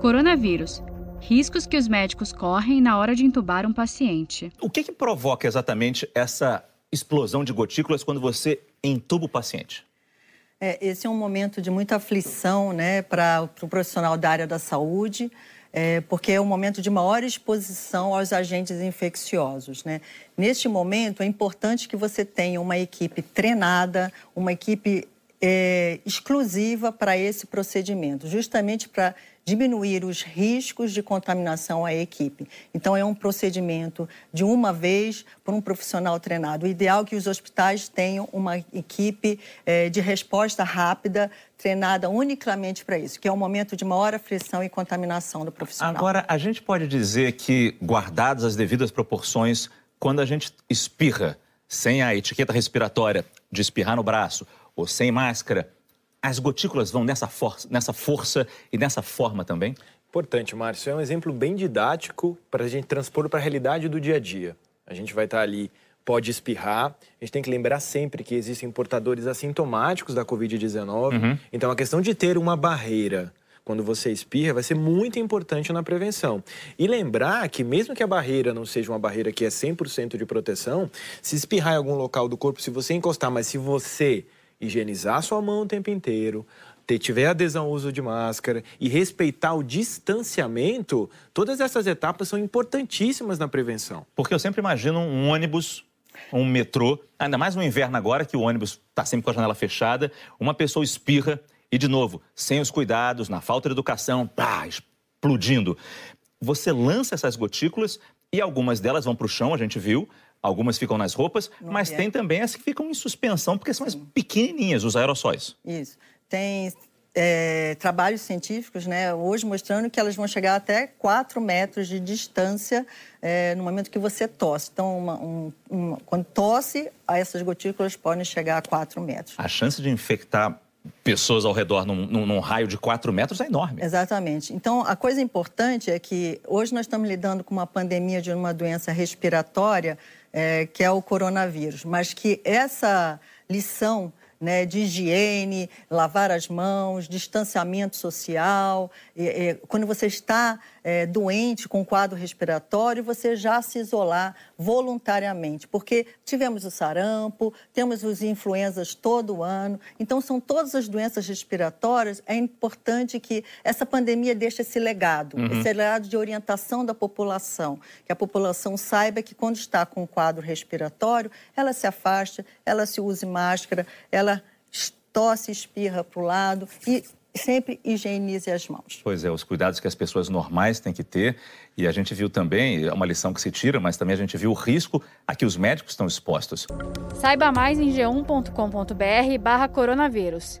Coronavírus. Riscos que os médicos correm na hora de entubar um paciente. O que, que provoca exatamente essa explosão de gotículas quando você entuba o paciente? É, esse é um momento de muita aflição né, para o pro profissional da área da saúde, é, porque é um momento de maior exposição aos agentes infecciosos. Né? Neste momento, é importante que você tenha uma equipe treinada, uma equipe é, exclusiva para esse procedimento, justamente para diminuir os riscos de contaminação à equipe. Então, é um procedimento de uma vez por um profissional treinado. O ideal é que os hospitais tenham uma equipe é, de resposta rápida, treinada unicamente para isso, que é um momento de maior aflição e contaminação do profissional. Agora, a gente pode dizer que, guardadas as devidas proporções, quando a gente espirra sem a etiqueta respiratória de espirrar no braço ou sem máscara, as gotículas vão nessa, for nessa força e nessa forma também? Importante, Márcio. É um exemplo bem didático para a gente transpor para a realidade do dia a dia. A gente vai estar ali, pode espirrar. A gente tem que lembrar sempre que existem portadores assintomáticos da Covid-19. Uhum. Então, a questão de ter uma barreira quando você espirra vai ser muito importante na prevenção. E lembrar que mesmo que a barreira não seja uma barreira que é 100% de proteção, se espirrar em algum local do corpo, se você encostar, mas se você higienizar sua mão o tempo inteiro, ter, tiver adesão ao uso de máscara e respeitar o distanciamento, todas essas etapas são importantíssimas na prevenção. Porque eu sempre imagino um ônibus, um metrô, ainda mais no inverno agora, que o ônibus está sempre com a janela fechada, uma pessoa espirra e, de novo, sem os cuidados, na falta de educação, pá, explodindo. Você lança essas gotículas e algumas delas vão para o chão, a gente viu, Algumas ficam nas roupas, no mas tem também as que ficam em suspensão, porque são as pequenininhas, os aerossóis. Isso. Tem é, trabalhos científicos, né, hoje mostrando que elas vão chegar até 4 metros de distância é, no momento que você tosse. Então, uma, um, uma, quando tosse, essas gotículas podem chegar a 4 metros. A chance de infectar pessoas ao redor num, num, num, raio de 4 metros é enorme. Exatamente. Então, a coisa importante é que hoje nós estamos lidando com uma pandemia de uma doença respiratória é, que é o coronavírus, mas que essa lição né, de higiene, lavar as mãos, distanciamento social. E, e, quando você está é, doente com quadro respiratório, você já se isolar voluntariamente, porque tivemos o sarampo, temos os influenzas todo ano, então são todas as doenças respiratórias. É importante que essa pandemia deixe esse legado, uhum. esse legado de orientação da população, que a população saiba que quando está com quadro respiratório, ela se afaste, ela se use máscara, ela tosse, espirra para o lado e sempre higienize as mãos. Pois é, os cuidados que as pessoas normais têm que ter. E a gente viu também, é uma lição que se tira, mas também a gente viu o risco a que os médicos estão expostos. Saiba mais em g1.com.br barra coronavírus.